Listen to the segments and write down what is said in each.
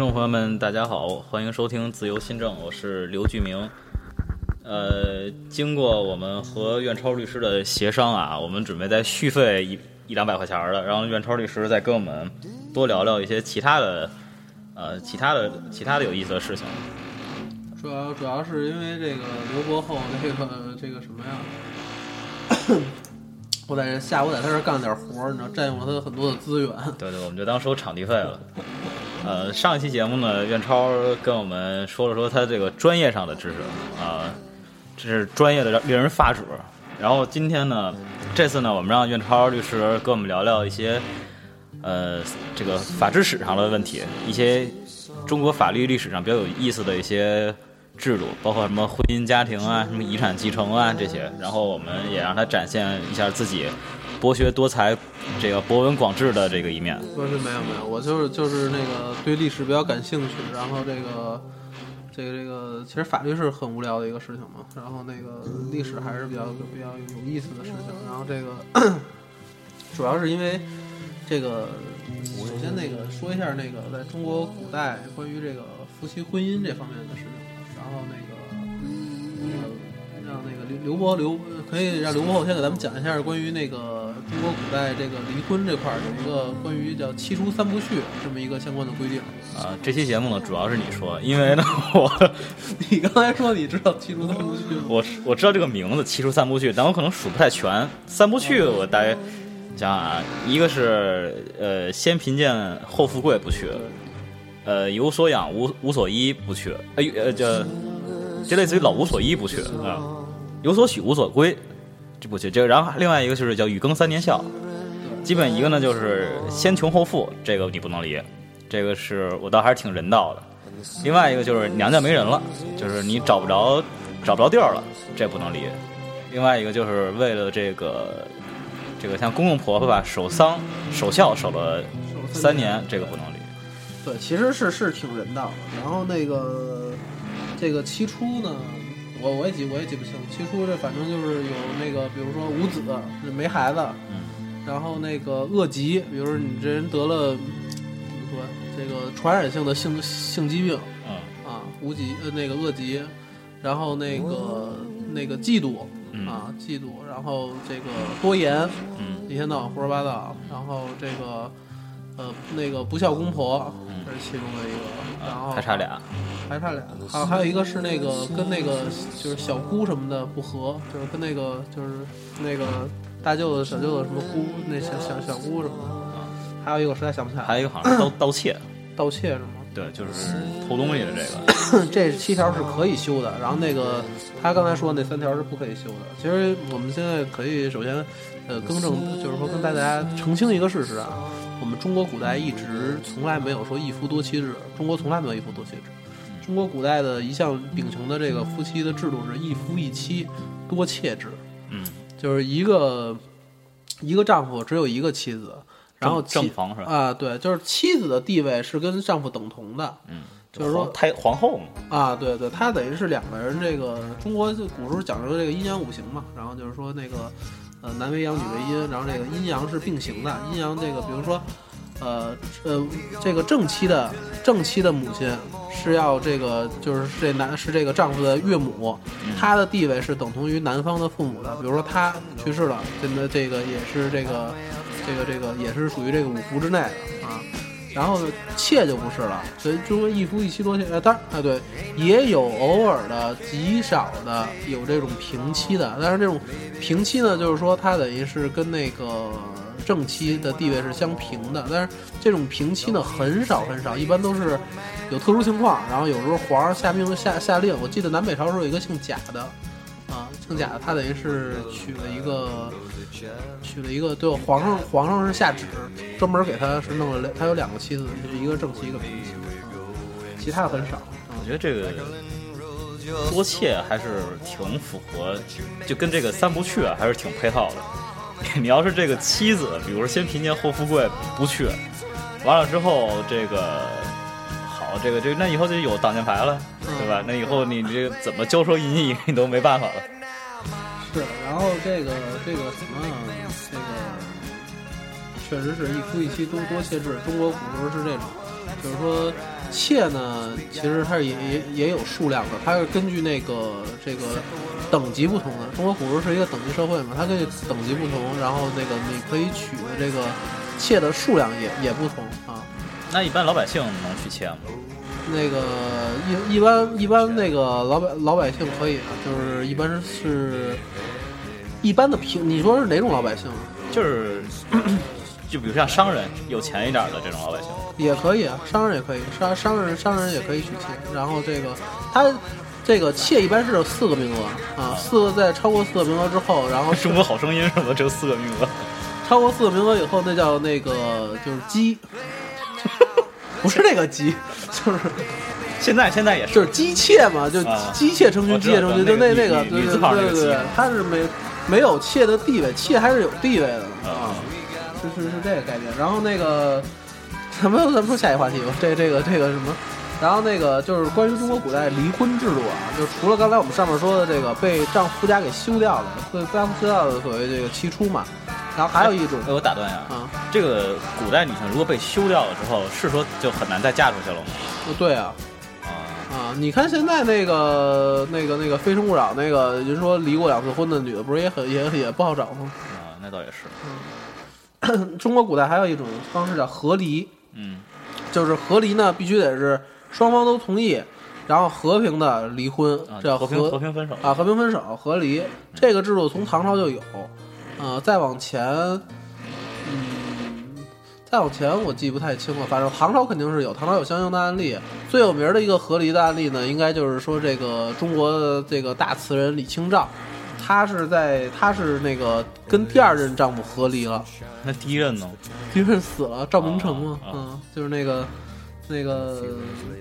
众朋友们，大家好，欢迎收听自由新政，我是刘巨明。呃，经过我们和苑超律师的协商啊，我们准备再续费一一两百块钱的，让苑超律师再跟我们多聊聊一些其他的，呃，其他的其他的有意思的事情。主要主要是因为这个刘伯厚这个这个什么呀？我在这下午在他这儿干点活儿，你知道，占用了他很多的资源。对对，我们就当收场地费了。呃，上一期节目呢，苑超跟我们说了说他这个专业上的知识啊，这是专业的令人发指。然后今天呢，这次呢，我们让苑超律师跟我们聊聊一些呃这个法制史上的问题，一些中国法律历史上比较有意思的一些。制度包括什么婚姻家庭啊，什么遗产继承啊这些，然后我们也让他展现一下自己博学多才、这个博闻广志的这个一面。不是没有没有，我就是就是那个对历史比较感兴趣，然后这个这个这个其实法律是很无聊的一个事情嘛，然后那个历史还是比较比较有意思的事情。然后这个 主要是因为这个，首先那个说一下那个在中国古代关于这个夫妻婚姻这方面的事情。然后那个，那个刘刘伯刘可以让刘伯后先给咱们讲一下关于那个中国古代这个离婚这块儿有一个关于叫七出三不去这么一个相关的规定。啊，这期节目呢主要是你说，因为呢我 你刚才说你知道七出三不去，我我知道这个名字七出三不去，但我可能数不太全。三不去我大概想想啊，一个是呃先贫贱后富贵不去。呃，有所养无无所依不去，呃呃，这这类似于老无所依不去啊，有所许无所归，这不去。这然后另外一个就是叫与耕三年孝，基本一个呢就是先穷后富，这个你不能离，这个是我倒还是挺人道的。另外一个就是娘家没人了，就是你找不着找不着地儿了，这不能离。另外一个就是为了这个这个像公公婆婆吧守丧守孝守了三年，这个不能离。对，其实是是挺人道的。然后那个这个七出呢，我我也记我也记不清。七出这反正就是有那个，比如说无子，没孩子。嗯。然后那个恶疾，比如说你这人得了怎么说这个传染性的性性疾病。嗯。啊，无疾呃那个恶疾，然后那个那个嫉妒啊嫉妒，然后这个多言，嗯，一天到晚胡说八道，然后这个。呃，那个不孝公婆，这是其中的一个，然后还差俩，还差俩，还有还有一个是那个跟那个就是小姑什么的不和，就是跟那个就是那个大舅子小舅子什么姑那小小小姑什么的，还有一个我实在想不起来，还有一个好像是盗盗窃，盗窃是吗？对，就是偷东西的这个，这七条是可以修的，然后那个他刚才说那三条是不可以修的。其实我们现在可以首先呃更正，就是说跟大家澄清一个事实啊。我们中国古代一直从来没有说一夫多妻制，中国从来没有一夫多妻制。中国古代的一项秉承的这个夫妻的制度是一夫一妻多妾制。嗯，就是一个一个丈夫只有一个妻子，然后正房是吧？啊，对，就是妻子的地位是跟丈夫等同的。嗯，就是说太皇后嘛。啊，对对，她等于是两个人。这个中国古时候讲究这个阴阳五行嘛，然后就是说那个。呃，男为阳，女为阴，然后这个阴阳是并行的。阴阳这个，比如说，呃呃，这个正妻的正妻的母亲是要这个，就是这男是这个丈夫的岳母，她的地位是等同于男方的父母的。比如说她去世了，真的这个也是这个这个这个也是属于这个五福之内的啊。然后妾就不是了，所以中国一夫一妻多妾。呃，当然啊，对，也有偶尔的极少的有这种平妻的，但是这种平妻呢，就是说他等于是跟那个正妻的地位是相平的。但是这种平妻呢，很少很少，一般都是有特殊情况。然后有时候皇上下命下下令，我记得南北朝时候有一个姓贾的。啊，姓贾的，他等于是娶了一个，娶了一个，对，皇上皇上是下旨，专门给他是弄了，他有两个妻子，就是一个正妻，一个平妻，其他的很少。我觉得这个多妾还是挺符合，就跟这个三不去啊，还是挺配套的。你要是这个妻子，比如说先贫贱后富贵不去，完了之后这个好。这个这个那以后就有挡箭牌了，对吧？那以后你这怎么交收银役 你都没办法了。是，然后这个这个什么，这个确实是一夫一妻多多妾制。中国古时候是这种，就是说妾呢，其实它是也也也有数量的，它是根据那个这个等级不同的。中国古时候是一个等级社会嘛，它根据等级不同，然后那个你可以娶的这个妾的数量也也不同啊。那一般老百姓能娶妾吗？那个一一般一般那个老百老百姓可以啊，就是一般是一般的平，你说是哪种老百姓？就是，就比如像商人，有钱一点的这种老百姓，也可以啊，商人也可以，商商人商人也可以娶妾。然后这个他这个妾一般是有四个名额啊，四个在超过四个名额之后，然后 中国好声音是吗？只有四个名额。超过四个名额以后，那叫那个就是鸡，不是那个鸡，就是 现在现在也是，就是姬妾嘛，就啊姬妾成群，我知道姬妾成群，就那那个个，对对女女字旁那对他是没没有妾的地位，妾还是有地位的啊，是是是这个概念。然后那个，咱们咱们说下一个话题吧，这这个这个什么？然后那个就是关于中国古代离婚制度啊，就除了刚才我们上面说的这个被丈夫家给休掉了，被丈夫休掉的所谓这个妻出嘛，然后还有一种哎，我打断一下，啊，这个古代女性如果被休掉了之后，是说就很难再嫁出去了吗？对啊，你看现在那个那个那个《非诚勿扰》那个人说离过两次婚的女的，不是也很也也不好找吗？啊，那倒也是，中国古代还有一种方式叫和离，嗯，就是和离呢必须得是双方都同意，然后和平的离婚，啊这叫和平和平分手。啊，和平分手和离。这个制度从唐朝就有，呃，再往前，嗯，再往前我记不太清了，反正 唐朝肯定是有，唐朝有相应的案例。最有名的一个和离的案例呢，应该就是说这个中国的这个大词人李清照，她是在她是那个跟第二任丈夫和离了。那第一任呢？第一任死了，赵明诚嘛，啊啊嗯，就是那个，那个，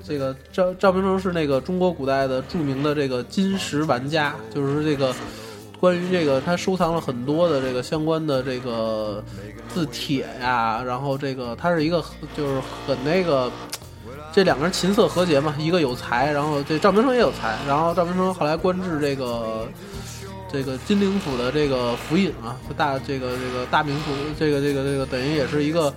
这个赵赵明诚是那个中国古代的著名的这个金石玩家，就是说这个关于这个他收藏了很多的这个相关的这个字帖呀，然后这个他是一个就是很那个。这两个人琴瑟和谐嘛，一个有才，然后这赵明诚也有才，然后赵明诚后来官至这个这个金陵府的这个府尹啊，就大这个这个大名府，这个这个这个等于也是一个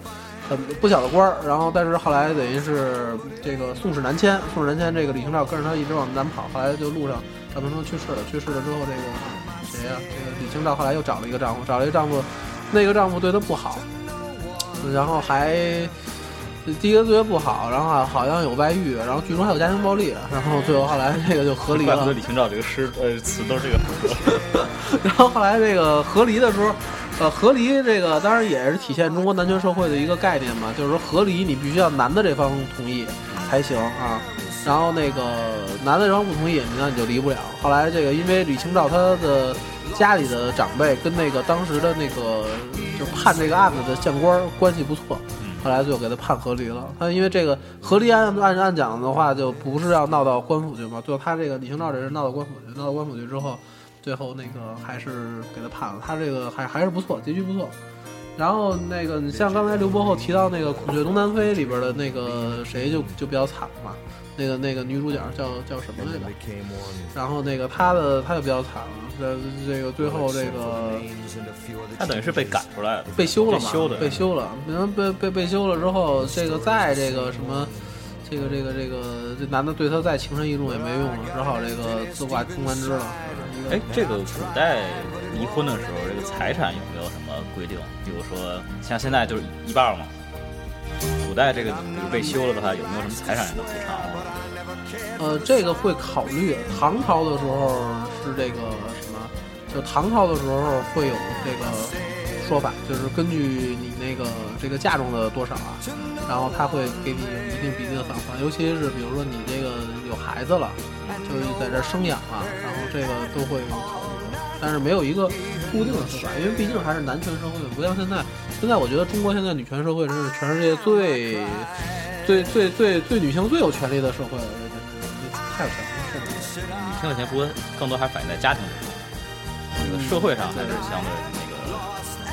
很不小的官儿。然后但是后来等于是这个宋史南迁，宋史南迁这个李清照跟着他一直往南跑，后来就路上赵明诚去世了，去世了之后这个谁呀、这个李清照后来又找了一个丈夫，找了一个丈夫，那个丈夫对她不好，然后还。第一个对她不好，然后好好像有外遇，然后剧中还有家庭暴力，然后最后后来这个就和离了怪不。得李清照这个诗呃词都是这个。然后后来这个和离的时候，呃，和离这个当然也是体现中国男权社会的一个概念嘛，就是说和离你必须要男的这方同意才行啊。然后那个男的这方不同意，那你就离不了。后来这个因为李清照她的家里的长辈跟那个当时的那个就判这个案子的县官关系不错，后来就给他判和离了。他因为这个和离案按按讲的话，就不是要闹到官府去嘛，最后他这个李清照这人闹到官府去，闹到官府去之后。最后那个还是给他判了，他这个还还是不错，结局不错。然后那个你像刚才刘伯厚提到那个《孔雀东南飞》里边的那个谁就就比较惨嘛，那个那个女主角叫叫什么来着？然后那个她的她就比较惨了，这这个最后这个她等于是被赶出来了，被休了嘛，被休的被休了。然后被被被休了之后，这个再这个什么，这个这个这个这男的对她再情深意重也没用了，只好这个自挂东南枝了。哎，这个古代离婚的时候，这个财产有没有什么规定？比如说像现在就是一半嘛。古代这个比如被休了的话，有没有什么财产上的补偿？呃，这个会考虑。唐朝的时候是这个什么？就唐朝的时候会有这个说法，就是根据你那个这个嫁妆的多少啊，然后他会给你一定比例的返还。尤其是比如说你这个有孩子了，就是在这生养啊，然后这个都会考虑。但是没有一个固定的说法，因为毕竟还是男权社会，不像现在。现在我觉得中国现在女权社会真是全世界最最最最最女性最有权利的社会了，太有权利了。女性的钱不过更多还是反映在家庭之中，这个社会上还是相对那个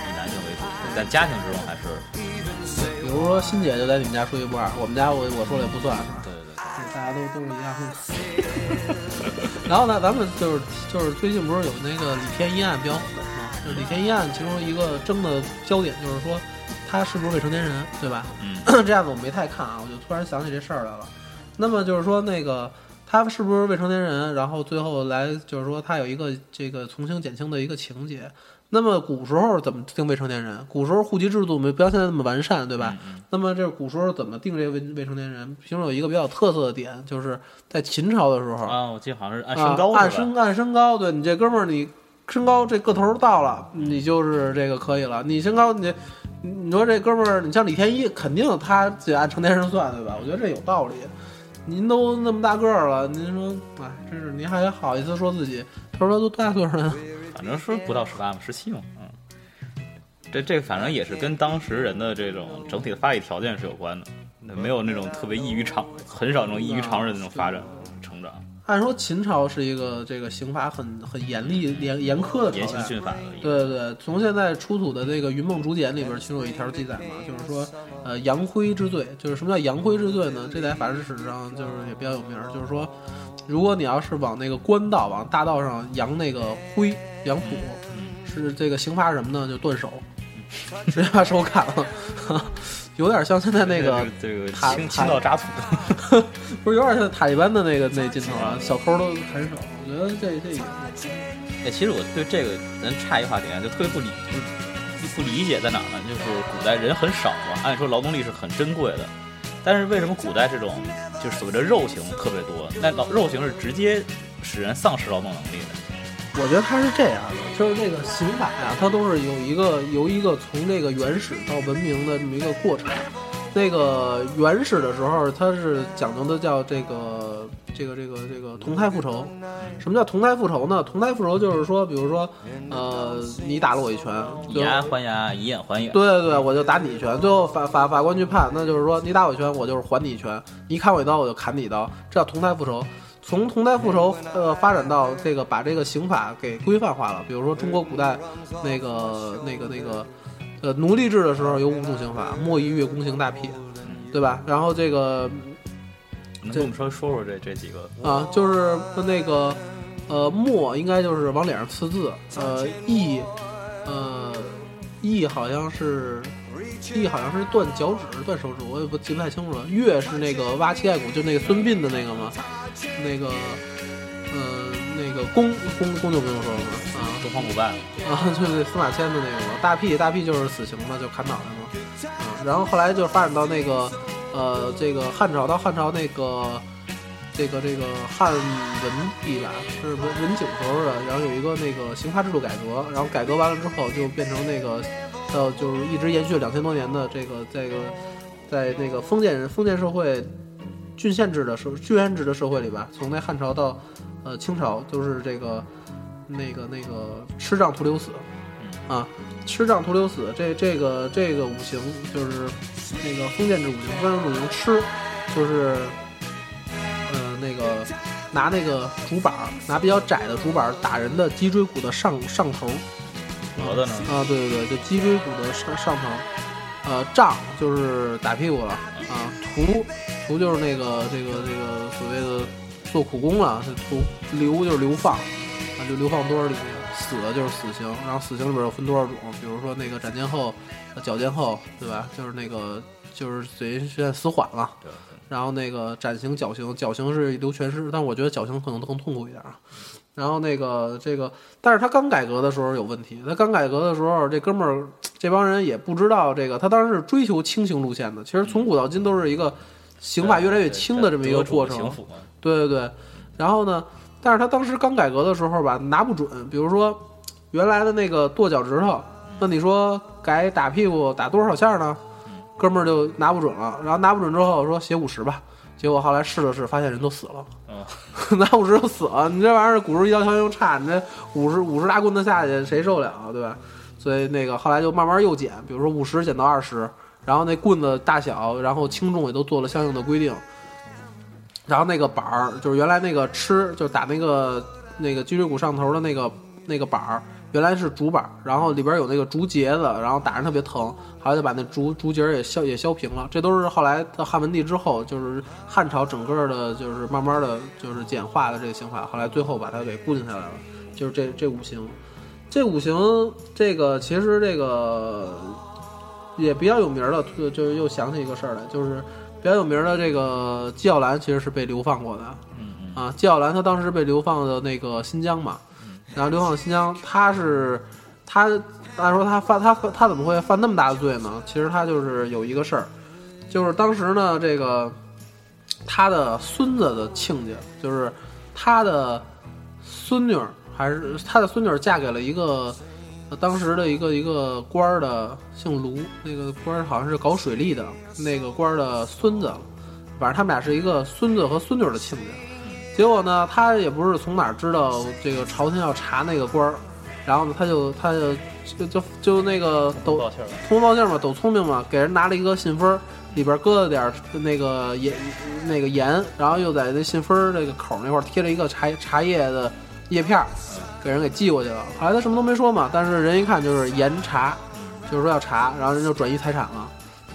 以男性为主，但家庭之中还是比如说欣姐就在你们家说一不二，我们家我我说了也不算，是吧？对对对。大家都都是一样的。然后呢，咱们就是就是最近不是有那个李天一案比较火嘛？就是李天一案其中一个争的焦点就是说他是不是未成年人，对吧？嗯，这样子我没太看啊，我就突然想起这事儿来了。那么就是说那个他是不是未成年人？然后最后来就是说他有一个这个从轻减轻的一个情节。那么古时候怎么定未成年人？古时候户籍制度没不像现在那么完善，对吧？嗯那么这古时候怎么定这个未未成年人？其中有一个比较特色的点，就是在秦朝的时候，啊，我记得好像是按身高啊、按？身按身高，对你这哥们儿，你身高这个头到了，你就是这个可以了。你身高你你说这哥们儿，你像李天一，肯定他得按成年人算，对吧？我觉得这有道理。您都那么大个儿了，您说，哎，真是您还好意思说自己？他说都多大岁数了？反正说不到十八嘛，十七嘛，嗯。这这反正也是跟当时人的这种整体的发育条件是有关的，没有那种特别异于常，很少那种异于常人的那种发展，按说秦朝是一个这个刑罚很很严厉、严严苛的朝严刑代。峻法的。对对对，从现在出土的这个《云梦竹简》里边，其中有一条记载嘛，就是说，呃，扬灰之罪，就是什么叫扬灰之罪呢？这在法制史上就是也比较有名儿，就是说，如果你要是往那个官道、往大道上扬那个灰、扬土，是这个刑罚什么呢？就断手，直接把手砍了，有点像现在那个 这个塔清塔清道渣土，不是有点像塔利班的那个那镜头啊，小偷都很少，我觉得这这也哎，其实我对这个咱差异化点就特别不理不不理解在哪儿呢？就是古代人很少嘛，按说劳动力是很珍贵的，但是为什么古代这种就是所谓的肉刑特别多？那劳肉刑是直接使人丧失劳动能力的。我觉得它是这样的，就是这个刑法呀、它都是有一个由一个从这个原始到文明的这么一个过程。那个原始的时候，它是讲究的叫这个这个这个这个同态复仇。什么叫同态复仇呢？同态复仇就是说，比如说，呃，你打了我一拳，以牙还牙，以眼还眼。对对对，我就打你一拳，最后法法法官去判，那就是说你打我一拳，我就是还你一拳；你砍我一刀，我就砍你一刀，这叫同态复仇。从同代复仇呃发展到这个把这个刑法给规范化了，比如说中国古代那个那个那个呃奴隶制的时候有五种刑法，莫一月宫刑大辟，对吧？然后这个能跟我们说说说这这几个？啊，就是那个呃墨应该就是往脸上刺字，呃义呃义好像是义好像是断脚趾、断手指，我也不记不太清楚了。月是那个挖膝盖骨，就那个孙膑的那个嘛，那个呃那个公公公就不用说了嘛啊。东方不败，啊，就是 司马迁的那个嘛，大辟大辟就是死刑嘛，就砍脑袋嘛。啊，然后后来就发展到那个呃，这个汉朝到汉朝那个这个这个汉文帝吧，是文文景时候的，然后有一个那个刑罚制度改革，然后改革完了之后就变成那个到就是一直延续了两千多年的这个这个在那个封建封建社会郡县制的社郡县制的社会里吧，从那汉朝到呃清朝就是这个那个那个吃杖徒留死啊，吃杖徒留死，这这个这个五行就是那个封建制五行，封建制五行吃就是呃那个拿那个竹板儿，拿比较窄的竹板儿打人的脊椎骨的上上头。脖子呢？啊，对对对，就脊椎骨的上上头，呃，杖就是打屁股了啊，徒徒就是那个这个这个所谓的做苦工了，是徒流就是流放啊，就流放多少里面，死的就是死刑，然后死刑里边有分多少种，比如说那个斩监后、呃绞监后，对吧？就是那个就是等于现在死缓了，对，然后那个斩刑、绞刑，绞刑是流全尸，但我觉得绞刑可能更痛苦一点啊。然后那个这个，但是他刚改革的时候有问题。他刚改革的时候，这哥们儿这帮人也不知道这个，他当时是追求轻刑路线的。其实从古到今都是一个刑法越来越轻的这么一个过程。对对对，然后呢，但是他当时刚改革的时候吧，拿不准。比如说原来的那个跺脚趾头，那你说改打屁股打多少下呢？哥们儿就拿不准了。然后拿不准之后说写五十吧，结果后来试了试，发现人都死了。嗯，拿五十就死了，你这玩意儿骨质医疗条件又差，你这五十五十大棍子下去谁受了啊，对吧？所以那个后来就慢慢又减，比如说五十减到二十，然后那棍子大小，然后轻重也都做了相应的规定。然后那个板儿，就是原来那个吃，就是打那个那个脊椎骨上头的那个那个板儿，原来是竹板儿，然后里边有那个竹节子，然后打人特别疼，后来就把那竹竹节也削也削平了。这都是后来到汉文帝之后，就是汉朝整个的，就是慢慢的就是简化的这个刑法，后来最后把它给固定下来了，就是这这五行。这五行，这个其实这个也比较有名儿的，就就又想起一个事儿来，就是比较有名的这个纪晓岚其实是被流放过的嗯嗯啊。纪晓岚他当时被流放的那个新疆嘛，然后流放新疆，他是他按说他犯他他怎么会犯那么大的罪呢？其实他就是有一个事儿，就是当时呢这个他的孙子的亲家，就是他的孙女儿还是他的孙女儿嫁给了一个。呃当时的一个一个官儿的姓卢，那个官儿好像是搞水利的，那个官儿的孙子，反正他们俩是一个孙子和孙女儿的亲家。结果呢，他也不是从哪儿知道这个朝廷要查那个官儿，然后呢，他就他就就就就那个抖通风报信嘛，抖聪明嘛，给人拿了一个信封儿，里边搁了点儿那个盐那个盐，然后又在那信封儿这个口儿那块儿贴了一个茶茶叶的叶片儿，给人给寄过去了。后来他什么都没说嘛，但是人一看就是严查，就是说要查，然后人就转移财产了，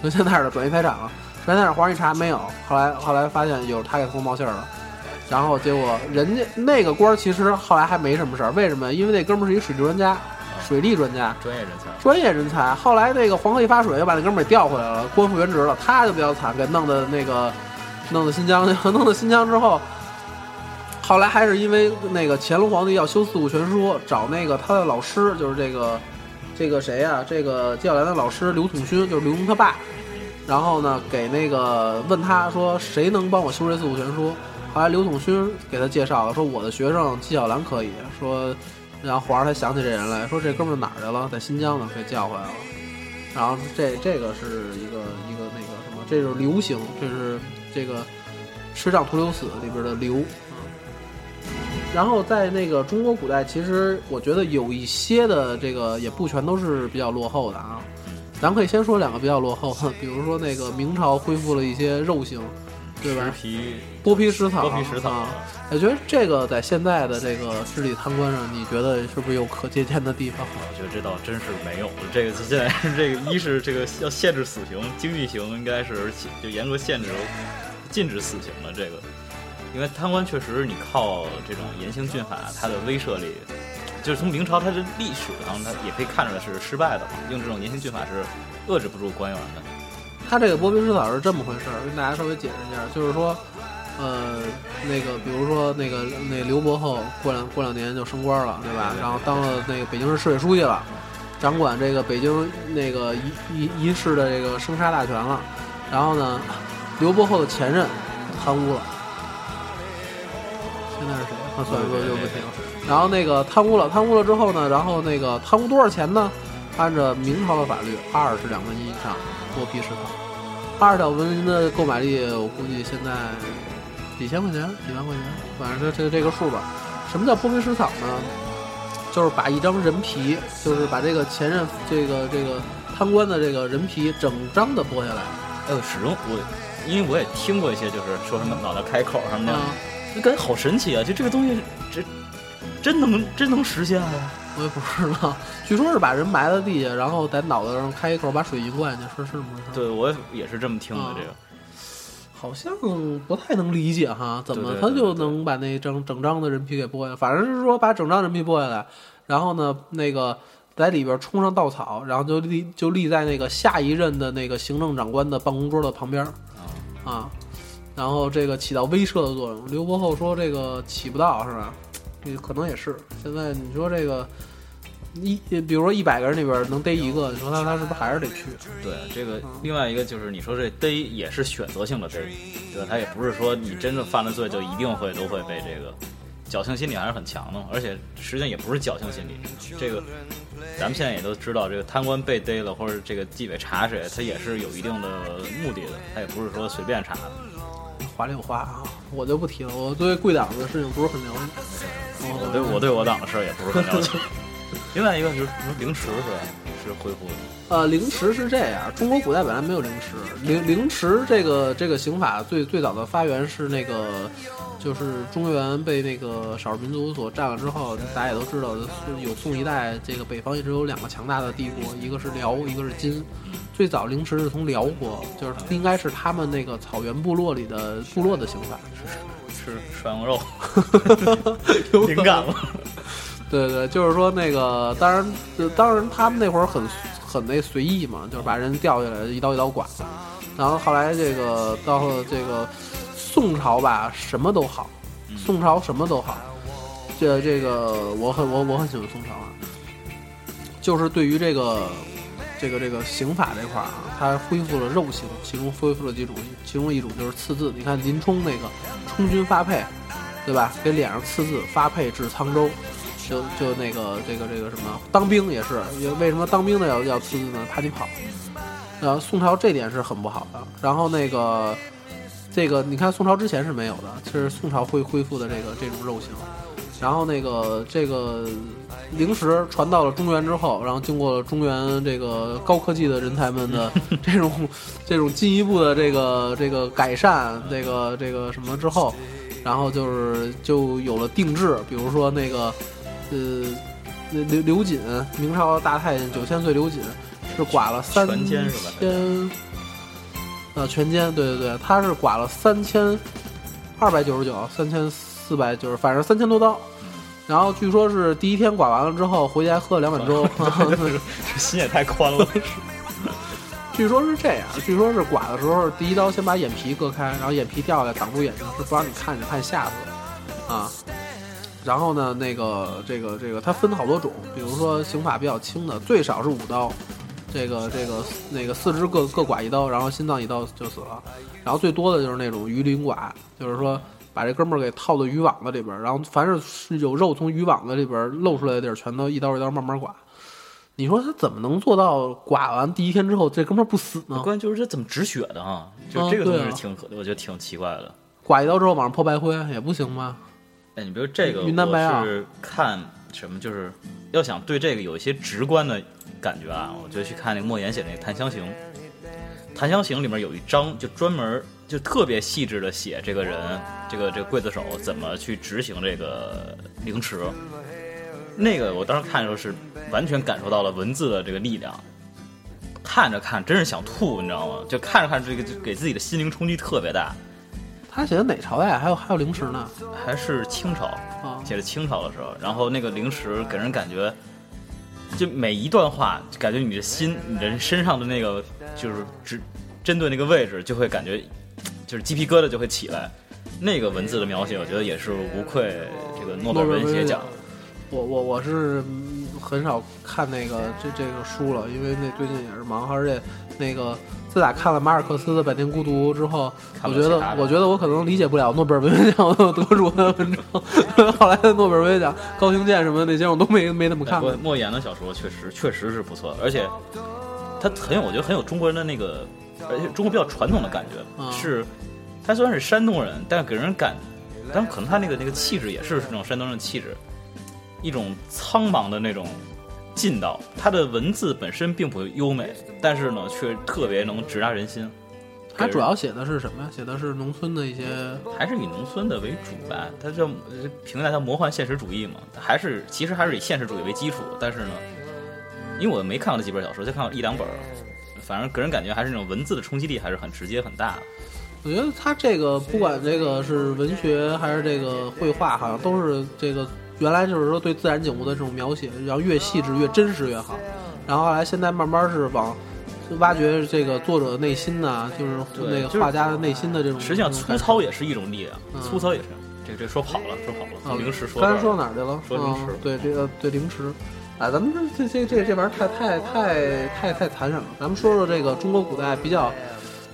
就现在的转移财产了。转移财产皇上一查没有，后来后来发现有他给通风报信儿了。然后结果人家那个官儿其实后来还没什么事儿，为什么？因为那哥们儿是一水利专家，水利专家，专业人才。专业人才。后来那个黄河一发水，又把那哥们儿给调回来了，官复原职了。他就比较惨，给弄的那个，弄到新疆去，弄到新疆之后，后来还是因为那个乾隆皇帝要修四库全书，找那个他的老师，就是这个这个谁呀、这个纪晓岚的老师刘统勋，就是刘墉他爸。然后呢，给那个问他说谁能帮我修这四库全书？后来刘统勋给他介绍了，说我的学生纪晓岚可以。说，然后皇上才想起这人来说这哥们儿哪儿去了？在新疆呢，给叫回来了。然后这这个是一个一个那个什么，这是流行，这是这个《吃杖徒留死》里边的刘。啊然后在那个中国古代，其实我觉得有一些的这个也不全都是比较落后的啊。咱可以先说两个比较落后的，比如说那个明朝恢复了一些肉刑，对吧吃？皮剥皮食草，剥皮食草啊。我觉得这个在现在的这个治理贪官上，你觉得是不是有可借鉴的地方？我觉得这倒真是没有。这个现在这个，一是这个要限制死刑，经济刑应该是就严格限制禁止死刑的这个，因为贪官确实你靠这种严刑峻法，它的威慑力，就是从明朝它的历史上，它也可以看出来是失败的嘛。用这种严刑峻法是遏制不住官员的。他这个剥皮食草是这么回事儿，跟大家稍微解释一下，就是说，呃，那个比如说那个那刘伯厚过两过两年就升官了，对吧？然后当了那个北京市市委书记了，掌管这个北京那个一一一市的这个生杀大权了。然后呢，刘伯厚的前任贪污了，现在是谁？那算了，就就不提了。然后那个贪污了，贪污了之后呢，然后那个贪污多少钱呢？按照明朝的法律，二十两文银以上剥皮食草。二十两文银的购买力，我估计现在几千块钱、几万块钱，反正就这这个数吧。什么叫剥皮食草呢？就是把一张人皮，就是把这个前任这个这个贪官的这个人皮整张的剥下来。哎呦，始终我，因为我也听过一些，就是说什么脑袋开口什么的，啊，就感觉好神奇啊！就这个东西，这真能真能实现啊！我也不知道，据说是把人埋在地下，然后在脑袋上开一口，把水一灌进去，是是这么回事？对，我也是这么听的。啊这个好像不太能理解哈，怎么他就能把那整整张的人皮给剥下来？反正是说把整张人皮剥下来，然后呢，那个在里边冲上稻草，然后就立就立在那个下一任的那个行政长官的办公桌的旁边儿啊，然后这个起到威慑的作用。刘伯厚说这个起不到是吧？也可能也是。现在你说这个一，比如说一百个人里边能逮一个，你说他他是不是还是得去？对这个，另外一个就是你说这逮也是选择性的逮，对吧？他也不是说你真的犯了罪就一定会都会被这个侥幸心理还是很强的嘛，而且实际上也不是侥幸心理，这个咱们现在也都知道，这个贪官被逮了或者这个纪委查谁，他也是有一定的目的的，他也不是说随便查的。话里有话啊，我就不提了。我对贵党的事情不是很了解。我对我对我党的事儿也不是很了解。另外一个就是什么凌迟是吧？是恢复的。呃，凌迟是这样，中国古代本来没有凌迟。凌凌迟这个这个刑法最最早的发源是那个，就是中原被那个少数民族所占了之后，大家也都知道，有宋一代，这个北方一直有两个强大的帝国，一个是辽，一个是金。最早凌迟是从辽国，就是应该是他们那个草原部落里的部落的刑法。吃涮羊肉，有灵感了。对对，就是说那个，当然，就当然他们那会儿很很那随意嘛，就是把人吊下来一刀一刀剐。然后后来这个到了这个宋朝吧，什么都好，宋朝什么都好。这这个我很我我很喜欢宋朝啊，就是对于这个这个这个刑法这块儿啊，它恢复了肉刑，其中恢复了几种，其中一种就是刺字。你看林冲那个充军发配，对吧？给脸上刺字，发配至沧州，就就那个这个这个什么当兵也是，也为什么当兵的要要刺字呢？怕你跑。然后宋朝这点是很不好的。然后那个这个你看宋朝之前是没有的，这是宋朝恢恢复的这个这种肉刑。然后那个这个零食传到了中原之后，然后经过了中原这个高科技的人才们的 这种这种进一步的这个这个改善，这个这个什么之后，然后就是就有了定制，比如说那个呃刘刘瑾，明朝大太监九千岁刘瑾是剐了三千，呃全歼，对对对，他是剐了三千二百九十九，三千四百九十，反正三千多刀。然后据说是第一天剐完了之后，回家喝了两碗粥。这心也太宽了。据说是这样，据说是剐的时候，第一刀先把眼皮割开，然后眼皮掉下来挡住眼睛，是不让你看见，怕你吓死啊。然后呢，那个这个这个，它分好多种，比如说刑法比较轻的，最少是五刀，这个这个那个四肢各各剐一刀，然后心脏一刀就死了。然后最多的就是那种鱼鳞剐，就是说把这哥们儿给套到渔网子里边儿，然后凡是是有肉从渔网子里边儿露出来的地儿，全都一刀一刀慢慢剐。你说他怎么能做到剐完第一天之后这哥们儿不死呢？关键就是这怎么止血的啊？就啊这个东西挺我觉得挺奇怪的。剐一刀之后往上泼白灰也不行吗？哎，你比如这个，云南白啊我是看什么，就是要想对这个有一些直观的感觉啊，我就去看那个莫言写的那个《檀香刑》。《檀香刑》里面有一章就专门就特别细致的写这个人，这个这个刽子手怎么去执行这个凌迟。那个我当时看的时候是完全感受到了文字的这个力量，看着看真是想吐，你知道吗？就看着看着这个就给自己的心灵冲击特别大。他写的哪朝代？还有还有凌迟呢？还是清朝，啊，写的清朝的时候，然后那个零食给人感觉，就每一段话，就感觉你的心，你的身上的那个就是只针对那个位置，就会感觉就是鸡皮疙瘩就会起来。那个文字的描写，我觉得也是无愧这个诺贝尔文学奖。我我我是嗯很少看那个这这个书了，因为那最近也是忙，而且那个自打看了马尔克斯的《百年孤独》之后，我觉得我觉得我可能理解不了诺贝尔文学奖得主的文章。后来的诺贝尔文学奖，高行健什么的那些我都没没怎么看过。莫莫言的小说确实确实是不错，而且他很有，我觉得很有中国人的那个，而且中国比较传统的感觉，嗯是他虽然是山东人，但给人感，但可能他那个那个气质也是那种山东人的气质，一种苍茫的那种劲道。他的文字本身并不优美，但是呢，却特别能直达人心。他主要写的是什么呀？写的是农村的一些还是以农村的为主吧，他叫呃评价他魔幻现实主义嘛，还是其实还是以现实主义为基础，但是呢，因为我没看过那几本小说，就看过一两本儿，反正个人感觉还是那种文字的冲击力还是很直接很大的。我觉得他这个不管这个是文学还是这个绘画，好像都是这个原来就是说对自然景物的这种描写，然后越细致越真实越好。然后后来现在慢慢是往挖掘这个作者的内心呐、就是那个画家的内心的这种。实际上，粗糙也是一种力量，嗯粗糙也是。这个这个说跑了，说跑了，啊从零食说刚才说到说哪儿去了？说零食嗯对这个对零食。哎，咱们这这这这这玩意儿太太太太太残忍了。咱们说说这个中国古代比较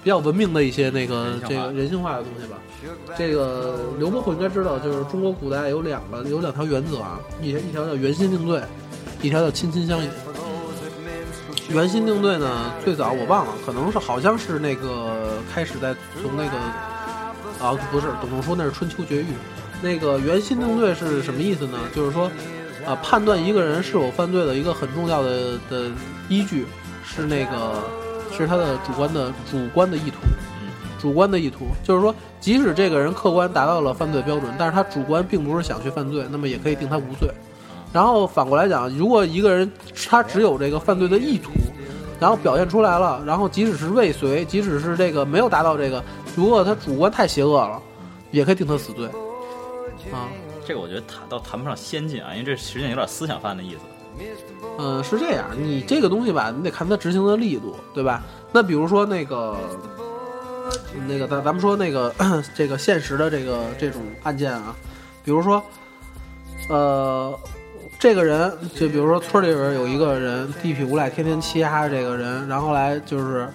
比较文明的一些那个这个人性化的东西吧。这个刘伯虎应该知道，就是中国古代有两个有两条原则啊，一一条叫原心定罪，一条叫亲亲相隐。原心定罪呢，最早我忘了，可能是好像是那个开始在从那个啊不是董仲舒那是春秋绝育，那个原心定罪是什么意思呢？就是说啊判断一个人是否犯罪的一个很重要的的依据是那个是他的主观的主观的意图。嗯，主观的意图，就是说，即使这个人客观达到了犯罪标准，但是他主观并不是想去犯罪，那么也可以定他无罪。然后反过来讲，如果一个人他只有这个犯罪的意图，然后表现出来了，然后即使是未遂，即使是这个没有达到这个，如果他主观太邪恶了，也可以定他死罪。啊，这个我觉得谈倒谈不上先进啊，因为这实际上有点思想犯的意思。嗯，是这样，你这个东西吧，你得看他执行的力度，对吧？那比如说那个，那个咱咱们说那个这个现实的这个这种案件啊，比如说，呃，这个人就比如说村里边有一个人地痞无赖，天天欺压这个人，然后来就是，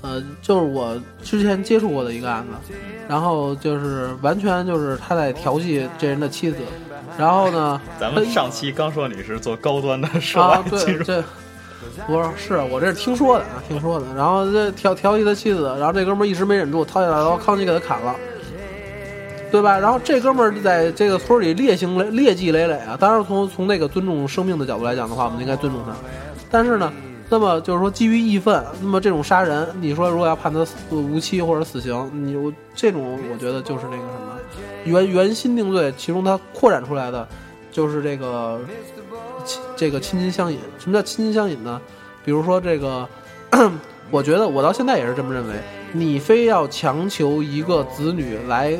呃，就是我之前接触过的一个案子，然后就是完全就是他在调戏这人的妻子，然后呢，咱们上期刚说你是做高端的涉啊外，金对，融，这不是是我这是听说的啊，听说的。然后这调调戏他妻子，然后这哥们儿一时没忍住，掏起大刀，康熙给他砍了，对吧？然后这哥们儿在这个村里劣行累劣迹累累啊。当然从从那个尊重生命的角度来讲的话，我们应该尊重他。但是呢，那么就是说基于义愤，那么这种杀人，你说如果要判他无期或者死刑，你这种我觉得就是那个什么原原心定罪，其中它扩展出来的就是这个这个亲亲相隐。什么叫亲亲相隐呢？比如说这个，我觉得我到现在也是这么认为，你非要强求一个子女来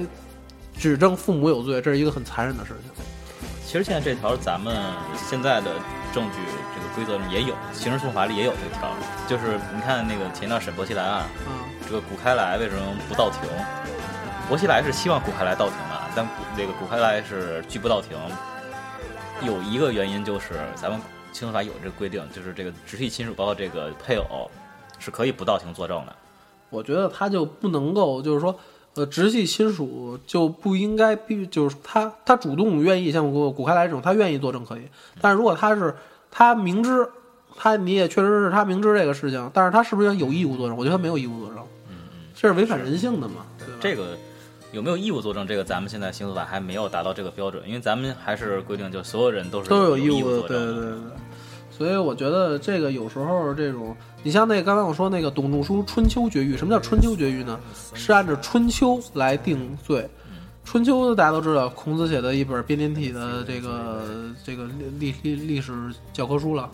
指证父母有罪，这是一个很残忍的事情。其实现在这条咱们现在的证据这个规则里也有，刑事诉讼法里也有这条，就是你看那个前一段审薄熙来案，啊，这个古开来为什么不到庭？薄熙来是希望古开来到庭的，但古这个古开来是拒不到庭。有一个原因就是咱们刑诉法有这个规定，就是这个直系亲属包括这个配偶是可以不到庭作证的。我觉得他就不能够，就是说，呃，直系亲属就不应该必，就是他他主动愿意，像古古开来这种，他愿意作证可以。但是如果他是他明知他你也确实是他明知这个事情，但是他是不是有义务作证？我觉得他没有义务作证，嗯嗯这是违反人性的嘛，对吧？这个有没有义务作证？这个咱们现在刑诉法还没有达到这个标准，因为咱们还是规定，就所有人都是都有有义务的，作证。对对对对。所以我觉得这个有时候这种，你像那刚才我说那个董仲舒《春秋绝育》，什么叫春秋绝育呢？是按照春秋来定罪。春秋大家都知道，孔子写的一本编年体的这个这个历历历史教科书了，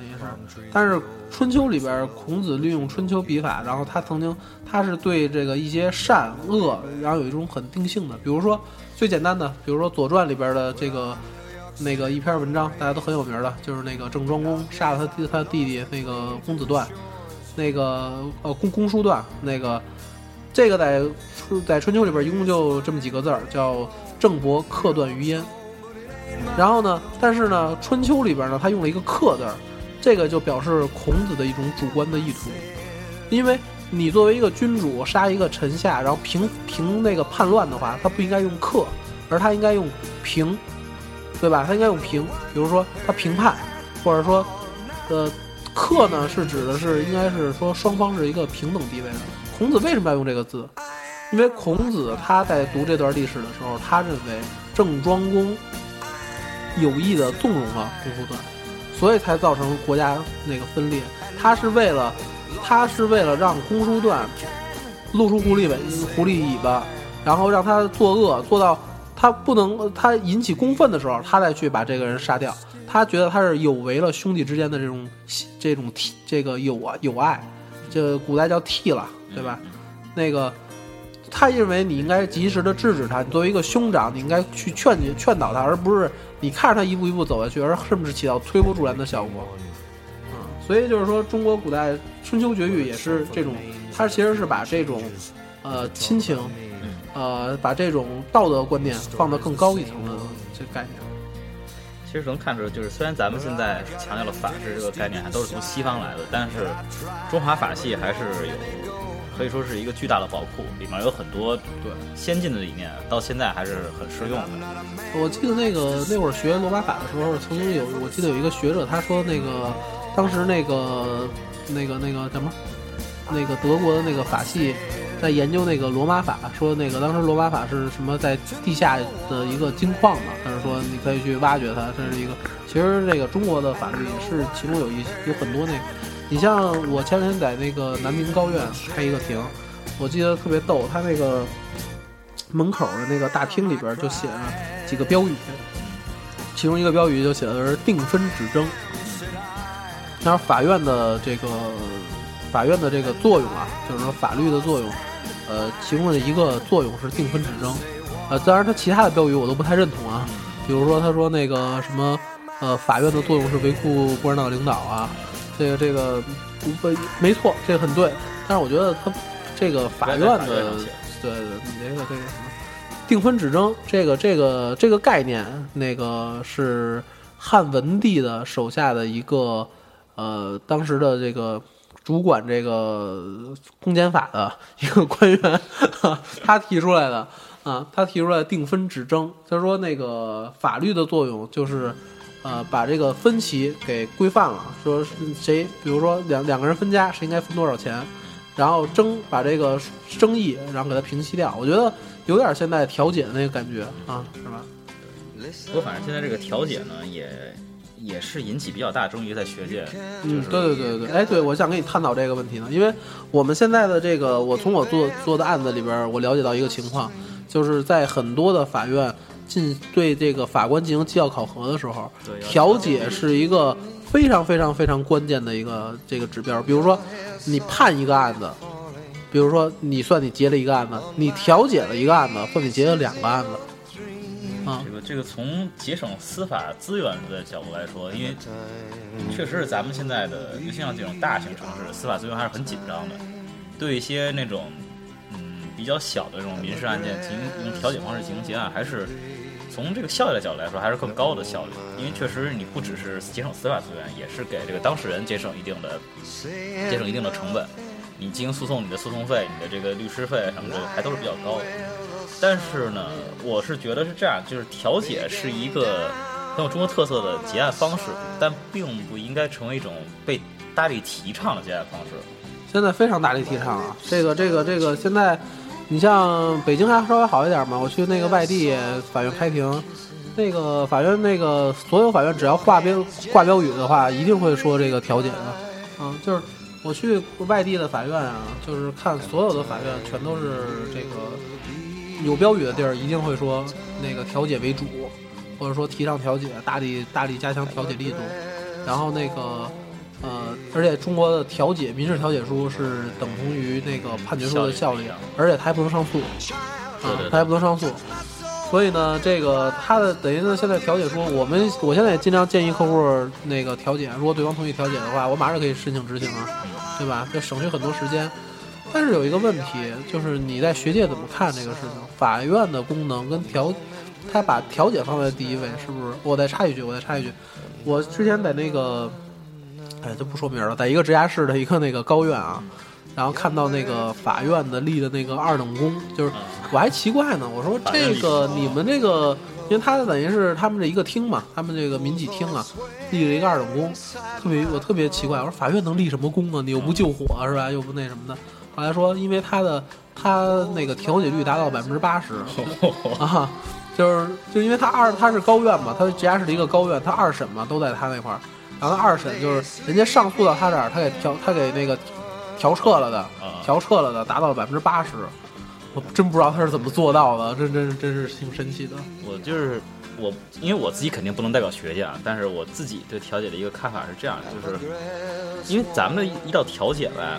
等于是。但是春秋里边，孔子利用春秋笔法，然后他曾经他是对这个一些善恶，然后有一种很定性的，比如说最简单的，比如说《左传》里边的这个。那个一篇文章，大家都很有名的，就是那个郑庄公杀了他弟他弟弟那个公子段，那个呃公公叔段，那个这个在在春秋里边一共就这么几个字儿，叫郑伯克段于鄢。然后呢，但是呢，春秋里边呢，他用了一个克字儿，这个就表示孔子的一种主观的意图，因为你作为一个君主杀一个臣下，然后平平那个叛乱的话，他不应该用克，而他应该用平。对吧？他应该用平，比如说他平叛，或者说，呃，克呢是指的是应该是说双方是一个平等地位的。孔子为什么要用这个字？因为孔子他在读这段历史的时候，他认为郑庄公有意的纵容了公叔段，所以才造成国家那个分裂。他是为了，他是为了让公叔段露出狐狸尾狐狸尾巴，然后让他作恶，做到。他不能，他引起公愤的时候，他再去把这个人杀掉。他觉得他是有违了兄弟之间的这种这种替这个友啊友爱，这古代叫替了，对吧？那个他认为你应该及时的制止他，你作为一个兄长，你应该去劝你劝导他，而不是你看着他一步一步走下去，而甚至起到推波助澜的效果。嗯，所以就是说，中国古代春秋绝育也是这种，他其实是把这种呃亲情。呃，把这种道德观念放到更高一层的这概念。其实能看出，就是虽然咱们现在强调了法治这个概念，还都是从西方来的，但是中华法系还是有，可以说是一个巨大的宝库，里面有很多对先进的理念，到现在还是很适用的。我记得那个那会儿学罗马法的时候，曾经有我记得有一个学者他说，那个当时那个那个那个什么，那个德国的那个法系。在研究那个罗马法，说那个当时罗马法是什么在地下的一个金矿嘛？他是说你可以去挖掘它，这是一个。其实这个中国的法律也是其中有一有很多那个，你像我前两天在那个南明高院开一个庭，我记得特别逗，他那个门口的那个大厅里边就写了几个标语，其中一个标语就写的是定分止争。然后法院的这个法院的这个作用啊，就是说法律的作用。呃，其中的一个作用是定分止争，呃，当然他其他的标语我都不太认同啊，比如说他说那个什么，呃，法院的作用是维护共产党领导啊，这个这个不不没错，这个很对。但是我觉得他这个法院的，对对，你这个这个什么定分指征，这个这个这个概念，那个是汉文帝的手下的一个呃，当时的这个主管这个公检法的一个官员，他提出来的啊，他提出来定分指征，他说那个法律的作用就是。呃，把这个分歧给规范了，说谁，比如说两两个人分家，谁应该分多少钱，然后争把这个争议，然后给它平息掉。我觉得有点现在调解的那个感觉啊，是吧？不过反正现在这个调解呢，也也是引起比较大争议，在学界。嗯，对对对对对，哎，对，我想跟你探讨这个问题呢，因为我们现在的这个，我从我做做的案子里边，我了解到一个情况，就是在很多的法院。进对这个法官进行绩效考核的时候，调解是一个非常非常非常关键的一个这个指标。比如说，你判一个案子，比如说你算你结了一个案子，你调解了一个案子，或你结了两个案子。啊，这个这个从节省司法资源的角度来说，因为确实是咱们现在的，尤其像这种大型城市，司法资源还是很紧张的。对一些那种嗯比较小的这种民事案件，进行用调解方式进行结案，还是。从这个效率的角度来说，还是更高的效率，因为确实你不只是节省司法资源，也是给这个当事人节省一定的节省一定的成本。你进行诉讼，你的诉讼费、你的这个律师费什么的，还都是比较高的。但是呢，我是觉得是这样，就是调解是一个很有中国特色的结案方式，但并不应该成为一种被大力提倡的结案方式。现在非常大力提倡啊，这个、这个、这个，现在。你像北京还稍微好一点嘛？我去那个外地法院开庭，那个法院那个所有法院只要挂标挂标语的话，一定会说这个调解的。嗯，就是我去外地的法院啊，就是看所有的法院全都是这个有标语的地儿，一定会说那个调解为主，或者说提倡调解，大力大力加强调解力度，然后那个。呃，而且中国的调解民事调解书是等同于那个判决书的效力，而且他还不能上诉，啊，他还不能上诉，所以呢，这个他的等于呢，现在调解书，我们我现在也尽量建议客户那个调解，如果对方同意调解的话，我马上可以申请执行啊，对吧？就省去很多时间。但是有一个问题，就是你在学界怎么看这个事情？法院的功能跟调，他把调解放在第一位，是不是？我再插一句，我再插一句，我之前在那个。哎，就不说名了，在一个直辖市的一个那个高院啊，然后看到那个法院的立的那个二等功，就是我还奇怪呢，我说这个你们这个，因为他等于是他们这一个厅嘛，他们这个民企厅啊，立了一个二等功，特别我特别奇怪，我说法院能立什么功啊？你又不救火是吧？又不那什么的。后来说，因为他的他那个调解率达到百分之八十啊，就是就因为他二他是高院嘛，他直辖市的一个高院，他二审嘛都在他那块儿。然后二审就是人家上诉到他这儿，他给调他给那个调撤了的，调撤了的达到了百分之八十，我真不知道他是怎么做到的，真真真是挺神奇的。我就是我，因为我自己肯定不能代表学界啊，但是我自己对调解的一个看法是这样，就是因为咱们的一到调解呗，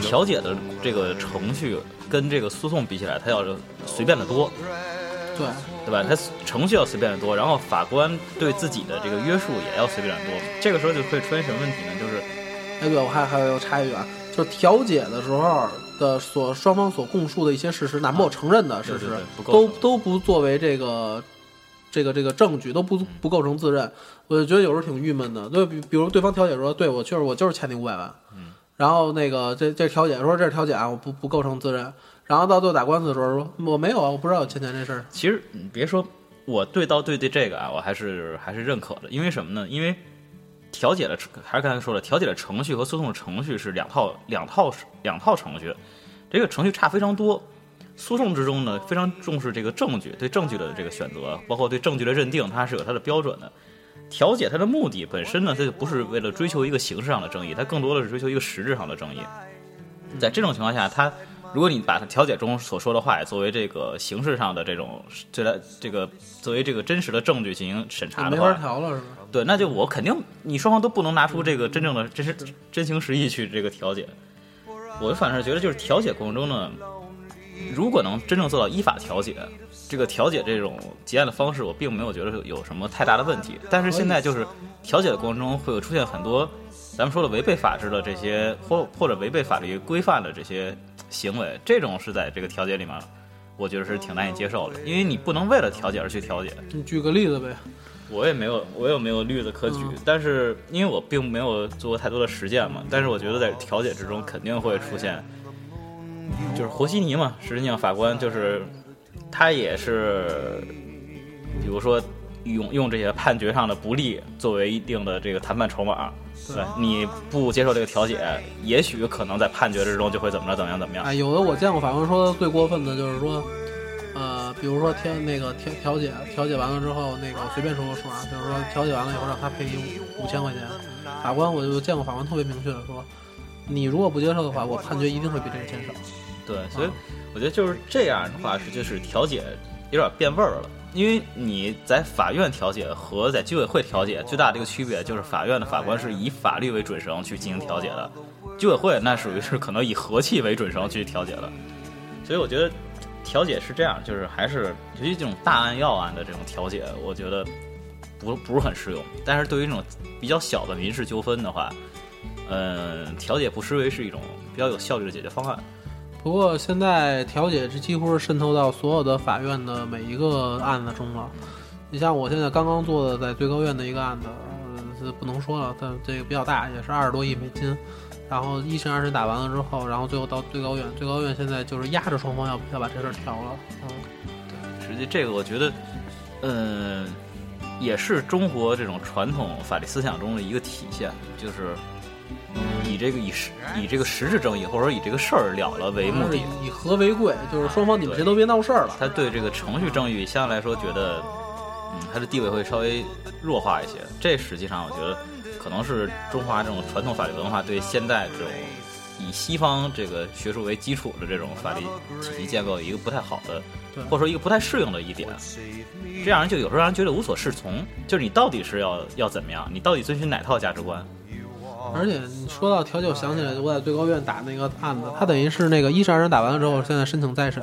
调解的这个程序跟这个诉讼比起来，它要随便的多。对，对吧？他程序要随便的多，然后法官对自己的这个约束也要随便的多。这个时候就会出现什么问题呢？就是，哎，对，我还还要插一句啊，就是调解的时候的所双方所供述的一些事实，哪怕我承认的事实，都都不作为这个这个这个证据，都不不构成自认。我就觉得有时候挺郁闷的。就比比如对方调解说，对我确实我就是欠你五百万，嗯，然后那个这这调解说这是调解啊，我不不构成自认。然后到最后打官司的时候说我没有啊，我不知道有欠钱这事儿。其实你别说，我对到对对这个啊，我还是还是认可的。因为什么呢？因为调解的还是刚才说了，调解的程序和诉讼的程序是两套两套两套程序，这个程序差非常多。诉讼之中呢，非常重视这个证据，对证据的这个选择，包括对证据的认定，它是有它的标准的。调解它的目的本身呢，它就不是为了追求一个形式上的正义，它更多的是追求一个实质上的正义。在这种情况下，它。如果你把它调解中所说的话也作为这个形式上的这种，这来这个作为这个真实的证据进行审查的话，没法调了是吧？对，那就我肯定你双方都不能拿出这个真正的真实真情实意去这个调解。我反正觉得就是调解过程中呢，如果能真正做到依法调解，这个调解这种结案的方式，我并没有觉得有什么太大的问题。但是现在就是调解的过程中会有出现很多咱们说的违背法治的这些或或者违背法律规范的这些行为，这种是在这个调解里面，我觉得是挺难以接受的，因为你不能为了调解而去调解。你举个例子呗。我也没有，我也没有例子可举，但是因为我并没有做过太多的实践嘛，但是我觉得在调解之中肯定会出现，就是和稀泥嘛。实际上法官就是他也是，比如说用用这些判决上的不利作为一定的这个谈判筹码。对，你不接受这个调解，也许可能在判决之中就会怎么着，怎么样，怎么样。哎，有的我见过法官说最过分的就是说。呃，比如说调那个调调解，调解完了之后，那个随便说个数啊，就是说调解完了以后让他赔五五千块钱。法官我就见过法官特别明确的说，你如果不接受的话，我判决一定会比这个钱少。对，所以我觉得就是这样的话是就是调解有点变味儿了，因为你在法院调解和在居委会调解最大的一个区别就是法院的法官是以法律为准绳去进行调解的，居委会那属于是可能以和气为准绳去调解的，所以我觉得。调解是这样，就是还是尤其这种大案要案的这种调解，我觉得不不是很适用。但是对于这种比较小的民事纠纷的话，嗯，调解不失为是一种比较有效率的解决方案。不过现在调解是几乎是渗透到所有的法院的每一个案子中了。你像我现在刚刚做的在最高院的一个案子，呃，不能说了，但这个比较大，也是二十多亿美金。然后一审、二审打完了之后，然后最后到最高院，最高院现在就是压着双方要要把这事儿调了。嗯，对，实际这个我觉得，嗯，也是中国这种传统法律思想中的一个体现，就是以这个以实以这个实质正义或者说以这个事儿了了为目的，以和为贵，就是双方你们谁都别闹事儿了。他对这个程序正义相对来说觉得，嗯，他的地位会稍微弱化一些。这实际上我觉得。可能是中华这种传统法律文化对现在这种以西方这个学术为基础的这种法律体系建构一个不太好的，或者说一个不太适应的一点，这样人就有时候让人觉得无所适从。就是你到底是要要怎么样？你到底遵循哪套价值观？而且你说到调解，我想起来我在最高院打那个案子，他等于是那个一审、二审打完了之后，现在申请再审。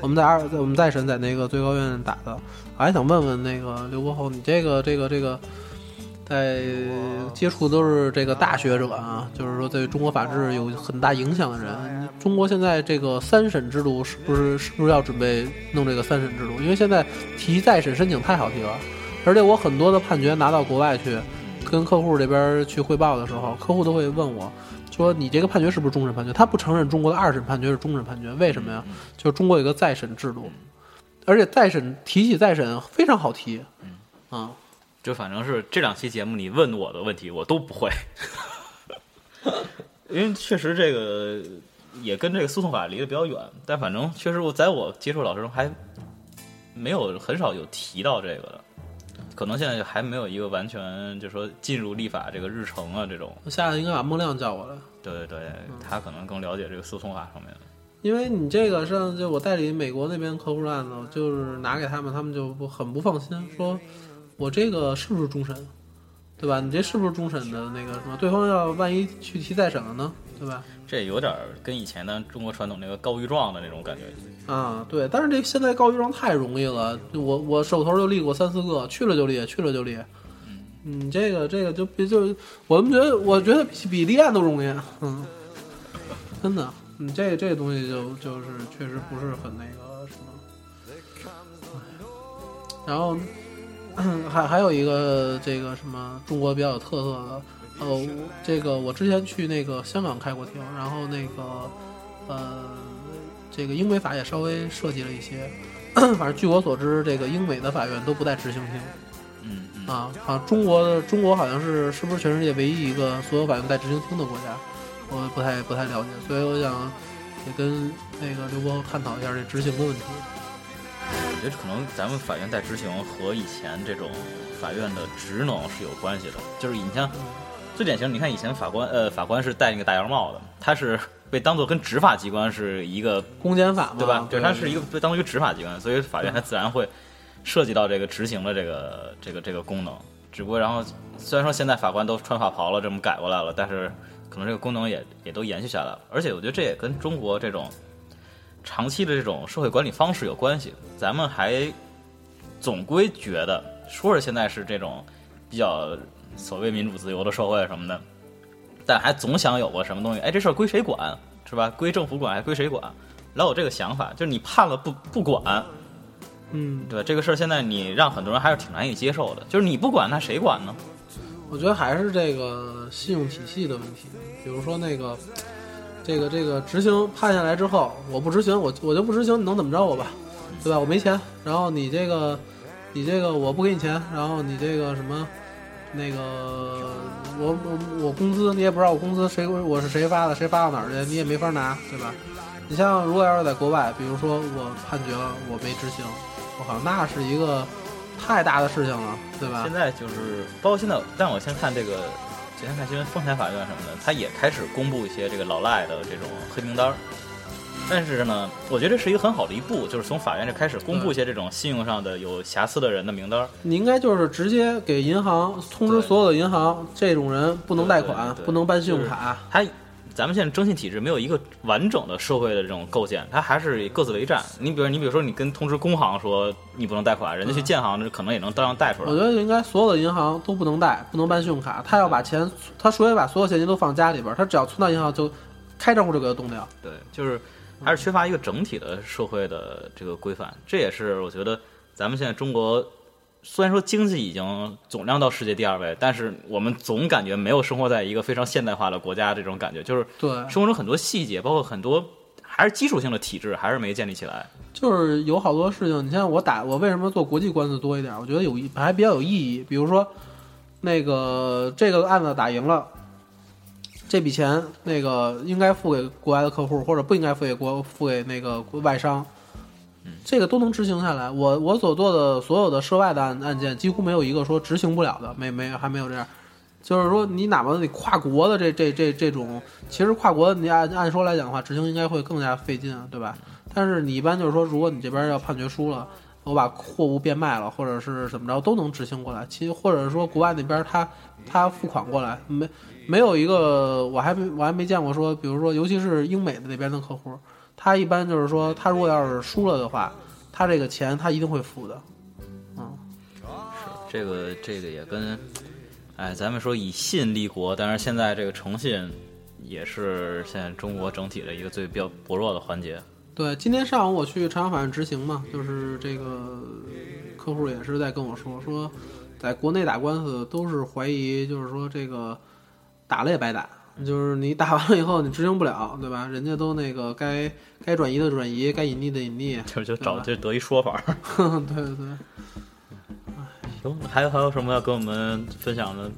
我们在二在我们再审在那个最高院打的，我还想问问那个刘国厚，你这个这个这个。在接触都是这个大学者啊，就是说对中国法治有很大影响的人。中国现在这个三审制度是不是是不是要准备弄这个三审制度？因为现在提再审申请太好提了，而且我很多的判决拿到国外去，跟客户这边去汇报的时候，客户都会问我，说你这个判决是不是终审判决？他不承认中国的二审判决是终审判决，为什么呀？就是中国有一个再审制度，而且再审提起再审非常好提，啊。就反正是这两期节目，你问我的问题我都不会，因为确实这个也跟这个诉讼法离得比较远。但反正确实我在我接触老师中还没有很少有提到这个的，可能现在还没有一个完全就是说进入立法这个日程啊这种。下次应该把孟亮叫过来。对对对，他可能更了解这个诉讼法上面。因为你这个上就我代理美国那边客户的案子，就是拿给他们，他们就不很不放心，说。我这个是不是终审，对吧？你这是不是终审的那个什么？对方要万一去提再审了呢，对吧？这有点跟以前的中国传统那个告御状的那种感觉啊。对，但是这现在告御状太容易了，我我手头就立过三四个，去了就立，去了就立。嗯，你这个这个就比就我们觉得，我觉得比立案都容易。嗯，真的，你这这东西就就是确实不是很那个什么。然后。还还有一个这个什么中国比较有特色的，呃，这个我之前去那个香港开过庭，然后那个呃，这个英美法也稍微涉及了一些，反正据我所知，这个英美的法院都不带执行庭。嗯啊，好像中国的中国好像是是不是全世界唯一一个所有法院带执行庭的国家？我不太不太了解，所以我想也跟那个刘波探讨一下这执行的问题。我觉得可能咱们法院在执行和以前这种法院的职能是有关系的。就是你像最典型，你看以前法官，呃，法官是戴那个大檐帽的，他是被当做跟执法机关是一个公检法，对吧？对，他是一个被当做一个执法机关，所以法院它自然会涉及到这个执行的这个这个这个功能。只不过，然后虽然说现在法官都穿法袍了，这么改过来了，但是可能这个功能也也都延续下来了。而且我觉得这也跟中国这种。长期的这种社会管理方式有关系。咱们还总归觉得，说是现在是这种比较所谓民主自由的社会什么的，但还总想有个什么东西，哎，这事儿归谁管，是吧？归政府管还归谁管？老有这个想法，就是你判了不不管，嗯，对吧？这个事儿现在你让很多人还是挺难以接受的，就是你不管，那谁管呢？我觉得还是这个信用体系的问题。比如说那个，这个这个执行判下来之后，我不执行，我我就不执行，你能怎么着我吧？对吧？我没钱，然后你这个，你这个我不给你钱，然后你这个什么，那个我我我工资你也不知道我工资谁我是谁发的，谁发到哪儿去，你也没法拿，对吧？你像如果要是在国外，比如说我判决了我没执行，我靠，那是一个太大的事情了，对吧现？在就是包括现在，但我先看这个，今天看新闻，丰台法院什么的，他也开始公布一些这个老赖的这种黑名单儿。但是呢，我觉得这是一个很好的一步，就是从法院这开始公布一些这种信用上的有瑕疵的人的名单儿。你应该就是直接给银行通知所有的银行，这种人不能贷款不能办信用卡。他咱们现在征信体制没有一个完整的社会的这种构建，它还是以各自为战。你比如你比如说你跟通知工行说你不能贷款，人家去建行这可能也能照样贷出来。我觉得应该所有的银行都不能贷，不能办信用卡。他要把钱，他除非把所有现金都放家里边儿，他只要存到银行就开账户就给他冻掉。对，就是还是缺乏一个整体的社会的这个规范。这也是我觉得咱们现在中国虽然说经济已经总量到世界第二位，但是我们总感觉没有生活在一个非常现代化的国家这种感觉，就是对，生活中很多细节，包括很多还是基础性的体制还是没建立起来。就是有好多事情，你像我打我为什么做国际官司多一点？我觉得有一还比较有意义。比如说，那个这个案子打赢了，这笔钱那个应该付给国外的客户，或者不应该付给国付给那个外商，这个都能执行下来。我我所做的所有的涉外的案案件，几乎没有一个说执行不了的，没没还没有这样。就是说，你哪怕你跨国的这这这这种，其实跨国你按按说来讲的话，执行应该会更加费劲，对吧？但是你一般就是说，如果你这边要判决书了，我把货物变卖了，或者是怎么着，都能执行过来。其实或者是说国外那边他他付款过来，没没有一个我还没我还没见过说，比如说尤其是英美的那边的客户，他一般就是说，他如果要是输了的话，他这个钱他一定会付的。嗯，是这个这个也跟，哎，咱们说以信立国，但是现在这个诚信也是现在中国整体的一个最比较薄弱的环节。对，今天上午我去朝阳法院执行嘛，就是这个客户也是在跟我说，说在国内打官司都是怀疑，就是说这个打了也白打，就是你打完了以后你执行不了，对吧？人家都那个该该转移的转移，该隐匿的隐匿，就就找就得一说法儿。对对对。行，还有还有什么要跟我们分享的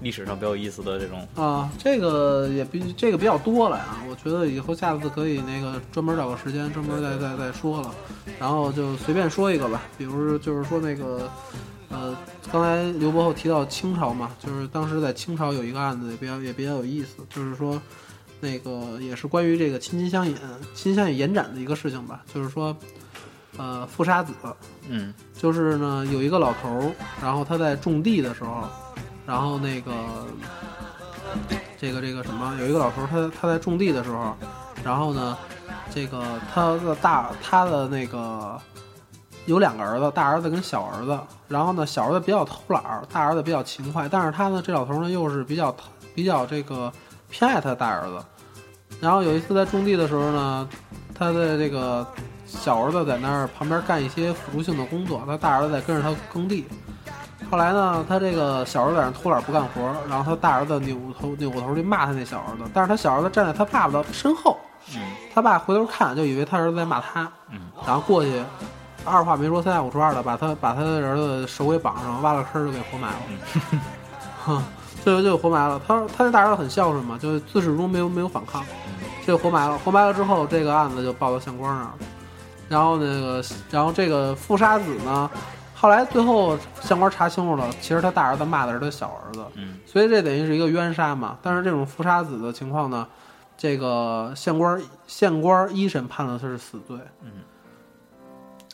历史上比较有意思的这种？啊，这个也比这个比较多了呀。我觉得以后下次可以那个专门找个时间专门再再再说了，然后就随便说一个吧。比如就是说那个，呃，刚才刘伯厚提到清朝嘛，就是当时在清朝有一个案子也比较也比较有意思，就是说那个也是关于这个亲亲相引、亲亲相引延展的一个事情吧，就是说，呃，富杀子，嗯就是呢，有一个老头儿，然后他在种地的时候，然后那个这个这个什么，有一个老头儿，他他在种地的时候，然后呢，这个他的大他的那个有两个儿子，大儿子跟小儿子，然后呢，小儿子比较偷懒儿，大儿子比较勤快，但是他呢，这老头儿呢又是比较比较这个偏爱他的大儿子，然后有一次在种地的时候呢，他的这个小儿子在那儿旁边干一些辅助性的工作，他大儿子在跟着他耕地。后来呢，他这个小儿子在那偷懒不干活，然后他大儿子扭头扭过头去骂他那小儿子，但是他小儿子站在他爸爸的身后，嗯。他爸回头看就以为他儿子在骂他，嗯。然后过去，二话没说三下五除二的把他把他的儿子手给绑上，挖了坑就给活埋了，哼，最后就活埋了。他他那大儿子很孝顺嘛，就自始至终没有没有反抗，就活埋了。活埋了之后，这个案子就报到相关那儿了。然后那个，然后这个富杀子呢，后来最后相官查清楚了，其实他大儿子骂的是他小儿子，嗯所以这等于是一个冤杀嘛。但是这种富杀子的情况呢，这个县官县官一审判了他是死罪，嗯，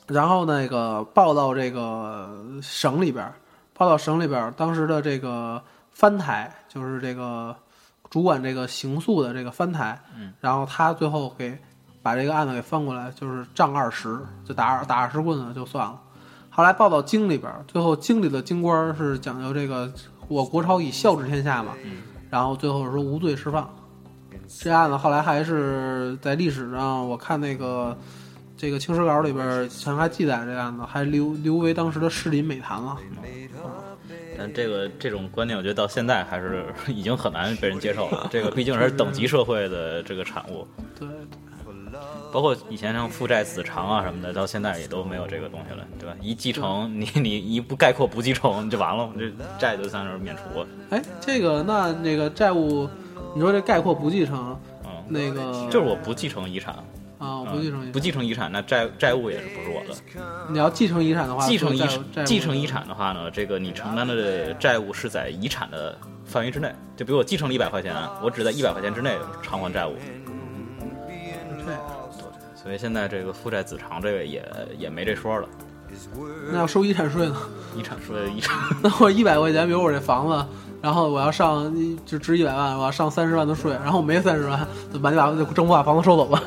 然后那个报到这个省里边儿，报到省里边儿，当时的这个藩台就是这个主管这个刑诉的这个藩台，嗯，然后他最后给把这个案子给翻过来，就是杖二十，就打二打二十棍子就算了。后来报到京里边儿，最后京里的京官儿是讲究这个我国朝以孝治天下嘛，然后最后说无罪释放。这案子后来还是在历史上，我看那个这个《清史稿》里边儿全还记载这案子，还留留为当时的士林美谈了。但这个这种观念，我觉得到现在还是 已经很难被人接受了。这个毕竟是等级社会的这个产物，对，包括以前像父债子偿啊什么的，到现在也都没有这个东西了，对吧？一继承，你你一不概括不继承就完了，这债就算是免除了。哎，这个那那个债务，你说这概括不继承，嗯，那个就是我不继承遗产，啊，不继承遗不继承遗产，那债债务也是不是我的。你要继承遗产的话，继承遗债务债务继承遗产的话呢，这个你承担的债务是在遗产的范围之内。就比如我继承了一百块钱，我只在一百块钱之内偿还债务。这样，所以现在这个负债子偿这个也也没这说了。那要收遗产税呢？遗产税遗产，那我一百块钱，比如我这房子，然后我要上就值一百万，我要上三十万的税，然后我没三十万，就把你把政府把房子收走吧。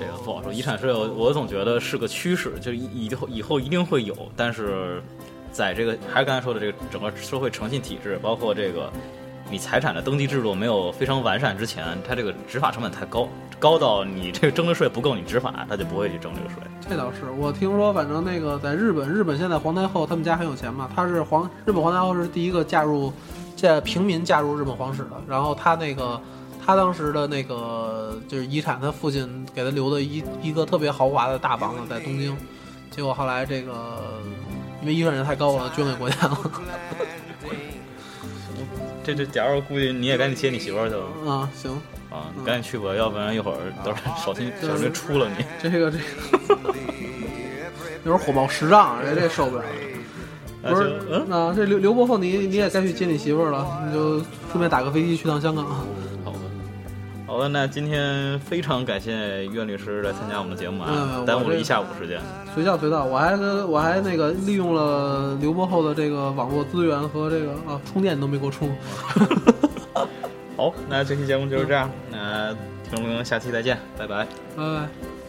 这个不好说。遗产税我我总觉得是个趋势，就以以后以后一定会有，但是在这个还是刚才说的这个整个社会诚信体制，包括这个你财产的登记制度没有非常完善之前，它这个执法成本太高，高到你这个征的税不够你执法，他就不会去征这个税。这倒是，我听说，反正那个在日本，日本现在皇太后他们家很有钱嘛，她是皇日本皇太后是第一个嫁入，这平民嫁入日本皇室的。然后她那个，她当时的那个就是遗产，他父亲给他留的一一个特别豪华的大房子在东京，结果后来这个因为遗产税太高了，捐给国家了。这 这，假如估计你也赶紧接你媳妇儿去了啊，行，啊，你赶紧去吧，要不然一会儿到时候小心小心出了你。这个这个，有点火冒十丈，人这受不了。不是那这刘刘伯凤，你你也该去接你媳妇儿了，你就顺便打个飞机去趟香港。好的，那今天非常感谢苑律师来参加我们的节目嗯啊，耽误了一下午时间。随叫随到，我还跟我还那个利用了刘博后的这个网络资源和这个啊充电都没给我充。好，那这期节目就是这样，那听众朋友们下期再见，拜拜。拜拜。